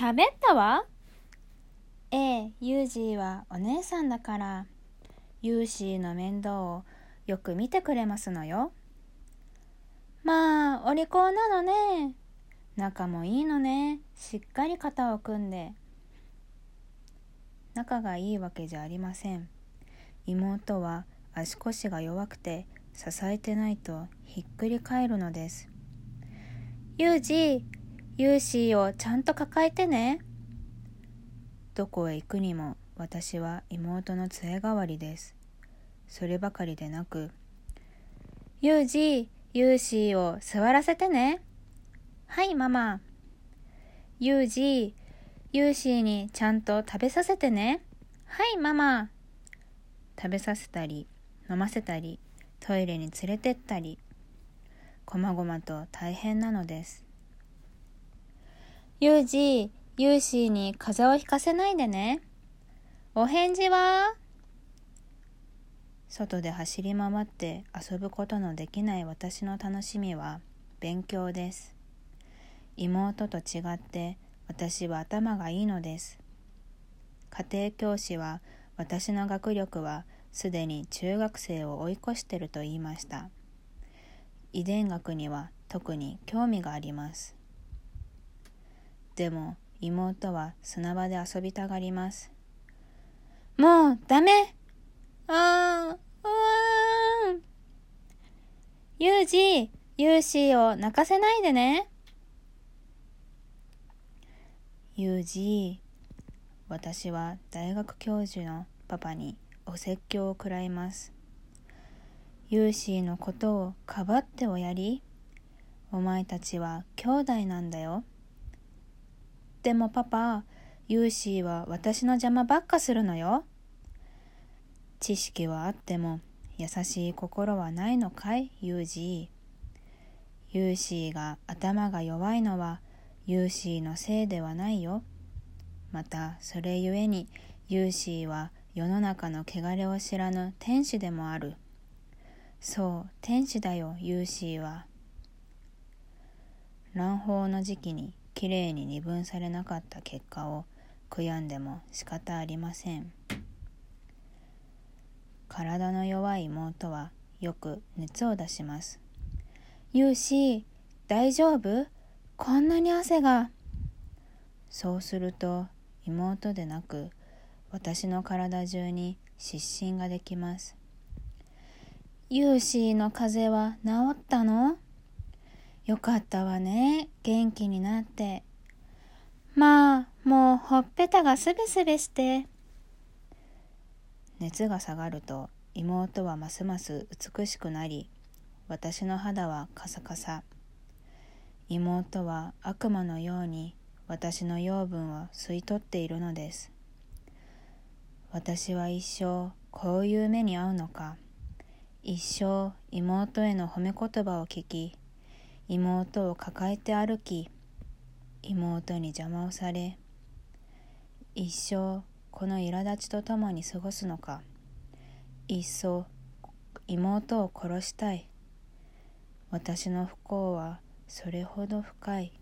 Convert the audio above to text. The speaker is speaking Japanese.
喋ったわ？ええ、ユージーはお姉さんだから、ユーシーの面倒をよく見てくれますのよ。まあ、お利口なのね。仲もいいのね。しっかり肩を組んで。仲がいいわけじゃありません。妹は足腰が弱くて支えてないとひっくり返るのです。ユージ、ユーシーをちゃんと抱えてね。どこへ行くにも私は妹の杖代わりです。そればかりでなく、ユージ、ユーシーを座らせてね。はい、ママ。ユージ、ユーシーにちゃんと食べさせてね。はい、ママ。食べさせたり、飲ませたり、トイレに連れてったり、こまごまと大変なのです。ユージ、ユーシーに風邪をひかせないでね。お返事は？外で走り回って遊ぶことのできない私の楽しみは勉強です。妹と違って私は頭がいいのです。家庭教師は私の学力はすでに中学生を追い越してると言いました。遺伝学には特に興味があります。でも妹は砂場で遊びたがります。もうダメあー、うーん。ユージ、ユーシーを泣かせないでね。ユージ、私は大学教授のパパにお説教を食らいます。ユーシーのことをかばっておやりお前たちは兄弟なんだよ。でもパパ、ユーシーは私の邪魔ばっかするのよ。知識はあっても優しい心はないのかい、ユージー。ユーシーが頭が弱いのはユーシーのせいではないよ。またそれゆえにユーシーは世の中の汚れを知らぬ天使でもある。そう、天使だよ、ユーシーは。乱暴の時期にきれいに二分されなかった結果を悔やんでも仕方ありません。体の弱い妹はよく熱を出します。ユーシー大丈夫？こんなに汗が。そうすると妹でなく私の体中に湿疹ができます。ユーシーの風邪は治ったの？よかったわね。元気になって。まあ、もうほっぺたがすべすべして。熱が下がると妹はますます美しくなり、私の肌はカサカサ。妹は悪魔のように私の養分を吸い取っているのです。私は一生こういう目に遭うのか。一生妹への褒め言葉を聞き、妹を抱えて歩き妹に邪魔をされ一生この苛立ちとともに過ごすのか。いっそ妹を殺したい。私の不幸はそれほど深い。